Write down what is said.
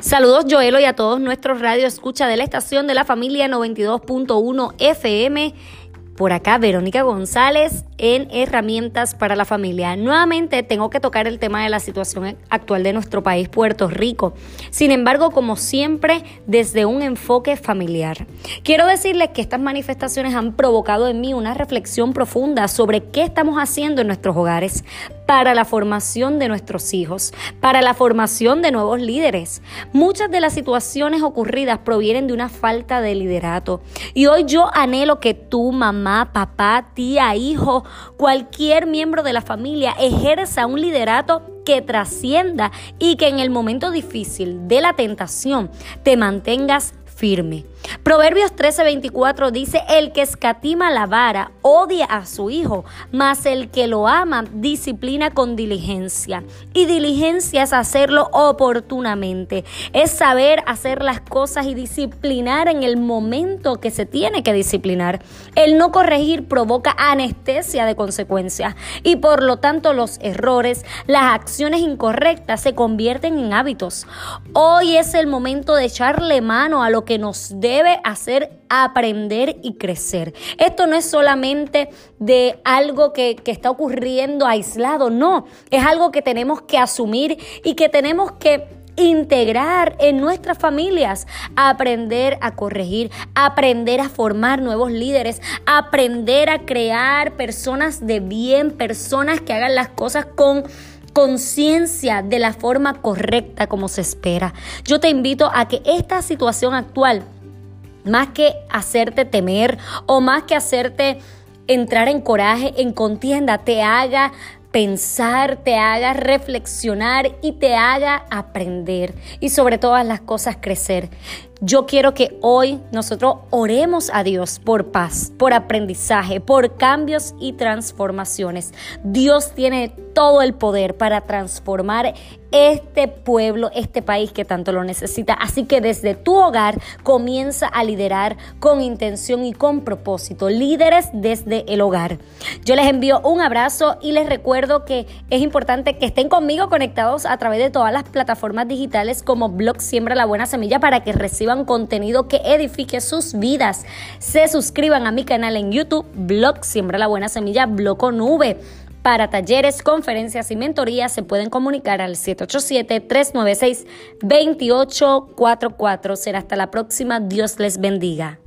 Saludos Joelo y a todos nuestros radio escucha de la estación de la familia 92.1 FM. Por acá, Verónica González en Herramientas para la Familia. Nuevamente tengo que tocar el tema de la situación actual de nuestro país, Puerto Rico. Sin embargo, como siempre, desde un enfoque familiar. Quiero decirles que estas manifestaciones han provocado en mí una reflexión profunda sobre qué estamos haciendo en nuestros hogares para la formación de nuestros hijos, para la formación de nuevos líderes. Muchas de las situaciones ocurridas provienen de una falta de liderato. Y hoy yo anhelo que tú, mamá, papá, tía, hijo, cualquier miembro de la familia ejerza un liderato que trascienda y que en el momento difícil de la tentación te mantengas firme. Proverbios 13:24 dice, el que escatima la vara odia a su hijo, mas el que lo ama disciplina con diligencia. Y diligencia es hacerlo oportunamente, es saber hacer las cosas y disciplinar en el momento que se tiene que disciplinar. El no corregir provoca anestesia de consecuencias y por lo tanto los errores, las acciones incorrectas se convierten en hábitos. Hoy es el momento de echarle mano a lo que nos debe hacer aprender y crecer. Esto no es solamente de algo que, que está ocurriendo aislado, no, es algo que tenemos que asumir y que tenemos que integrar en nuestras familias, aprender a corregir, aprender a formar nuevos líderes, aprender a crear personas de bien, personas que hagan las cosas con conciencia de la forma correcta como se espera. Yo te invito a que esta situación actual más que hacerte temer o más que hacerte entrar en coraje, en contienda, te haga pensar, te haga reflexionar y te haga aprender y sobre todas las cosas crecer. Yo quiero que hoy nosotros oremos a Dios por paz, por aprendizaje, por cambios y transformaciones. Dios tiene todo el poder para transformar este pueblo, este país que tanto lo necesita. Así que desde tu hogar comienza a liderar con intención y con propósito. Líderes desde el hogar. Yo les envío un abrazo y les recuerdo que es importante que estén conmigo conectados a través de todas las plataformas digitales como Blog Siembra la Buena Semilla para que reciban contenido que edifique sus vidas. Se suscriban a mi canal en YouTube, Blog Siembra la Buena Semilla, Bloco Nube. Para talleres, conferencias y mentorías se pueden comunicar al 787-396-2844. Será hasta la próxima. Dios les bendiga.